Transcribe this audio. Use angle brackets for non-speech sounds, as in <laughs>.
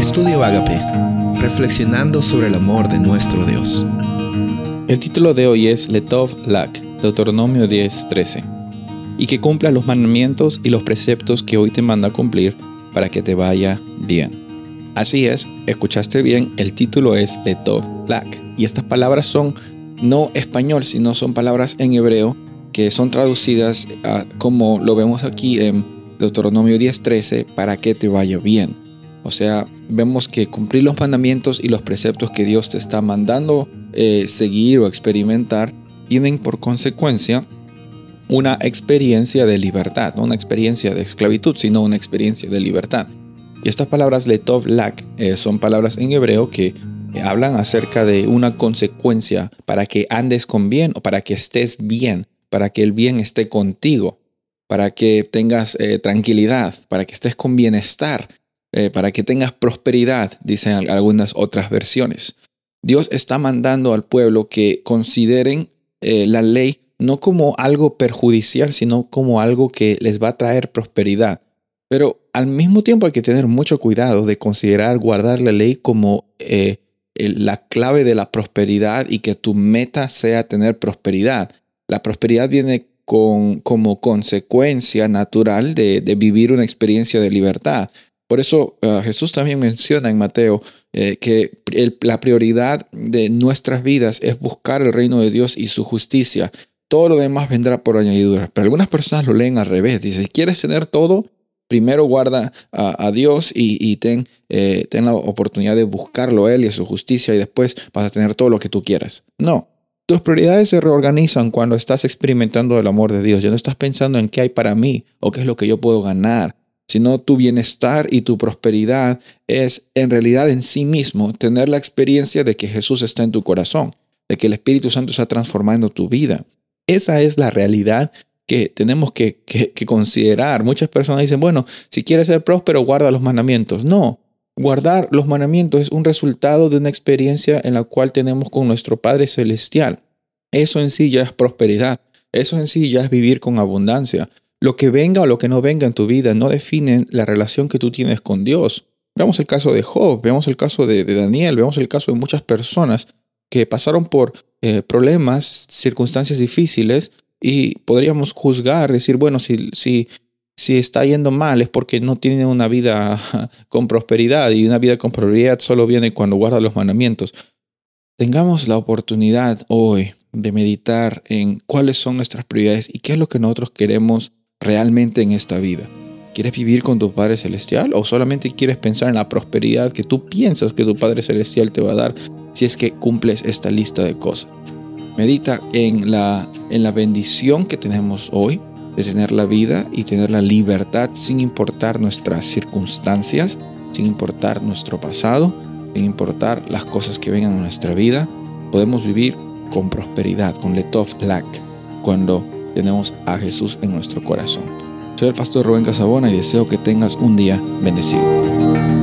Estudio Agape, reflexionando sobre el amor de nuestro Dios. El título de hoy es Letov Lak, Deuteronomio 10:13, y que cumpla los mandamientos y los preceptos que hoy te manda cumplir para que te vaya bien. Así es, escuchaste bien, el título es Letov Lak, y estas palabras son no español, sino son palabras en hebreo que son traducidas como lo vemos aquí en Deuteronomio 10:13, para que te vaya bien. O sea, vemos que cumplir los mandamientos y los preceptos que Dios te está mandando eh, seguir o experimentar tienen por consecuencia una experiencia de libertad, no una experiencia de esclavitud, sino una experiencia de libertad. Y estas palabras letov lak eh, son palabras en hebreo que hablan acerca de una consecuencia para que andes con bien o para que estés bien, para que el bien esté contigo, para que tengas eh, tranquilidad, para que estés con bienestar. Eh, para que tengas prosperidad, dicen algunas otras versiones. Dios está mandando al pueblo que consideren eh, la ley no como algo perjudicial, sino como algo que les va a traer prosperidad. Pero al mismo tiempo hay que tener mucho cuidado de considerar guardar la ley como eh, la clave de la prosperidad y que tu meta sea tener prosperidad. La prosperidad viene como consecuencia natural de vivir una experiencia de libertad. Por eso ah, Jesús también menciona en Mateo eh, que la prioridad de nuestras vidas es buscar el reino de Dios y su justicia. Todo lo demás vendrá por añadidura. Pero algunas personas lo leen al revés. Dice, ¿quieres tener todo? Primero guarda a, Dios y, ten, eh, ten la oportunidad de buscarlo a Él y a su justicia y después vas a tener todo lo que tú quieras. No, tus prioridades se reorganizan cuando estás experimentando el amor de Dios. Ya no estás pensando en qué hay para mí o qué es lo que yo puedo ganar sino tu bienestar y tu prosperidad es en realidad en sí mismo tener la experiencia de que Jesús está en tu corazón, de que el Espíritu Santo está transformando tu vida. Esa es la realidad que tenemos que, que, considerar. Muchas personas dicen, bueno, si quieres ser próspero, guarda los mandamientos. No, guardar los mandamientos es un resultado de una experiencia en la cual tenemos con nuestro Padre Celestial. Eso en sí ya es prosperidad. Eso en sí ya es vivir con abundancia. Lo que venga o lo que no venga en tu vida no definen la relación que tú tienes con Dios. Veamos el caso de Job, veamos el caso de, Daniel, veamos el caso de muchas personas que pasaron por eh, problemas, circunstancias difíciles y podríamos juzgar, decir, bueno, si, si, si está yendo mal es porque no tiene una vida <laughs> con prosperidad y una vida con prosperidad solo viene cuando guarda los mandamientos. Tengamos la oportunidad hoy de meditar en cuáles son nuestras prioridades y qué es lo que nosotros queremos realmente en esta vida? ¿Quieres vivir con tu Padre Celestial o solamente quieres pensar en la prosperidad que tú piensas que tu Padre Celestial te va a dar si es que cumples esta lista de cosas? Medita en la, en la bendición que tenemos hoy de tener la vida y tener la libertad sin importar nuestras circunstancias, sin importar nuestro pasado, sin importar las cosas que vengan a nuestra vida. Podemos vivir con prosperidad, con Letov Lak, cuando tenemos a Jesús en nuestro corazón. Soy el pastor Rubén Casabona y deseo que tengas un día bendecido.